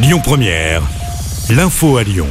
Lyon Première, l'info à Lyon.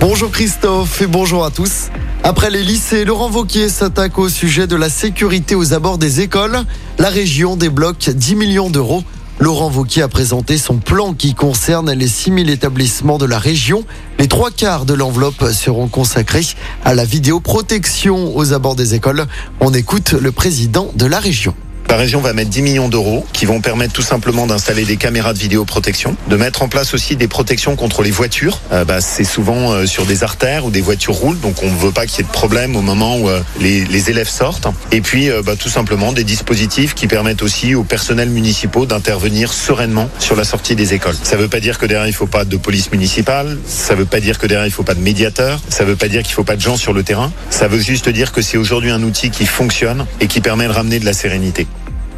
Bonjour Christophe et bonjour à tous. Après les lycées, Laurent Vauquier s'attaque au sujet de la sécurité aux abords des écoles. La région débloque 10 millions d'euros. Laurent Vauquier a présenté son plan qui concerne les 6000 établissements de la région. Les trois quarts de l'enveloppe seront consacrés à la vidéoprotection aux abords des écoles. On écoute le président de la région. La région va mettre 10 millions d'euros qui vont permettre tout simplement d'installer des caméras de vidéoprotection, de mettre en place aussi des protections contre les voitures. Euh, bah, c'est souvent euh, sur des artères où des voitures roulent, donc on ne veut pas qu'il y ait de problème au moment où euh, les, élèves sortent. Et puis bah, tout simplement des dispositifs qui permettent aussi aux personnels municipaux d'intervenir sereinement sur la sortie des écoles. Ça ne veut pas dire que derrière il ne faut pas de police municipale, ça ne veut pas dire que derrière il ne faut pas de médiateur, ça ne veut pas dire qu'il ne faut pas de gens sur le terrain, ça veut juste dire que c'est aujourd'hui un outil qui fonctionne et qui permet de ramener de la sérénité.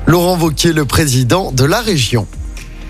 Laurent Vauquier, le président de la région.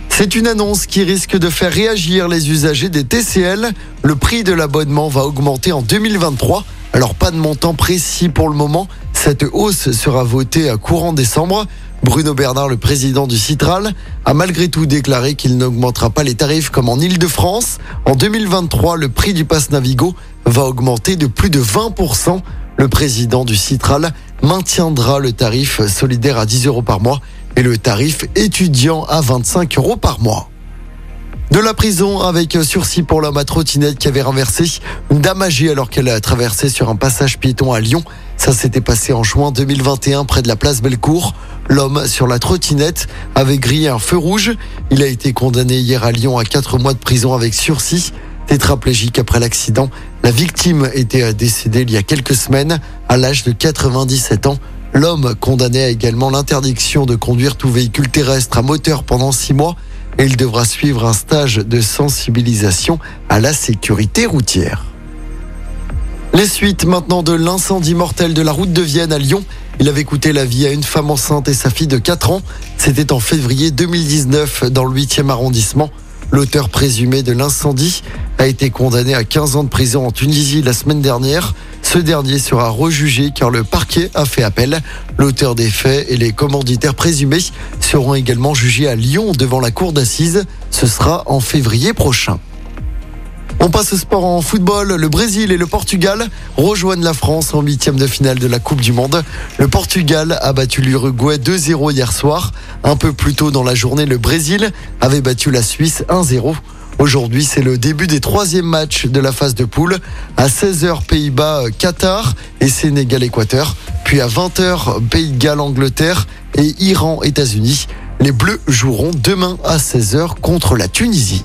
C'est une annonce qui risque de faire réagir les usagers des TCL. Le prix de l'abonnement va augmenter en 2023. Alors pas de montant précis pour le moment. Cette hausse sera votée à courant décembre. Bruno Bernard, le président du Citral, a malgré tout déclaré qu'il n'augmentera pas les tarifs comme en Ile-de-France. En 2023, le prix du pass Navigo va augmenter de plus de 20%. Le président du Citral maintiendra le tarif solidaire à 10 euros par mois et le tarif étudiant à 25 euros par mois. De la prison avec sursis pour l'homme à trottinette qui avait renversé une dame âgée alors qu'elle a traversé sur un passage piéton à Lyon. Ça s'était passé en juin 2021 près de la place Bellecour. L'homme sur la trottinette avait grillé un feu rouge. Il a été condamné hier à Lyon à 4 mois de prison avec sursis. Tétraplégique après l'accident, la victime était décédée il y a quelques semaines à l'âge de 97 ans. L'homme condamné a également l'interdiction de conduire tout véhicule terrestre à moteur pendant six mois et il devra suivre un stage de sensibilisation à la sécurité routière. Les suites maintenant de l'incendie mortel de la route de Vienne à Lyon. Il avait coûté la vie à une femme enceinte et sa fille de 4 ans. C'était en février 2019 dans le 8e arrondissement. L'auteur présumé de l'incendie a été condamné à 15 ans de prison en Tunisie la semaine dernière. Ce dernier sera rejugé car le parquet a fait appel. L'auteur des faits et les commanditaires présumés seront également jugés à Lyon devant la cour d'assises. Ce sera en février prochain. On passe au sport en football. Le Brésil et le Portugal rejoignent la France en huitième de finale de la Coupe du Monde. Le Portugal a battu l'Uruguay 2-0 hier soir. Un peu plus tôt dans la journée, le Brésil avait battu la Suisse 1-0. Aujourd'hui, c'est le début des troisièmes matchs de la phase de poule. À 16h, Pays-Bas, Qatar et Sénégal-Équateur. Puis à 20h, Pays de Galles, Angleterre et Iran, États-Unis. Les Bleus joueront demain à 16h contre la Tunisie.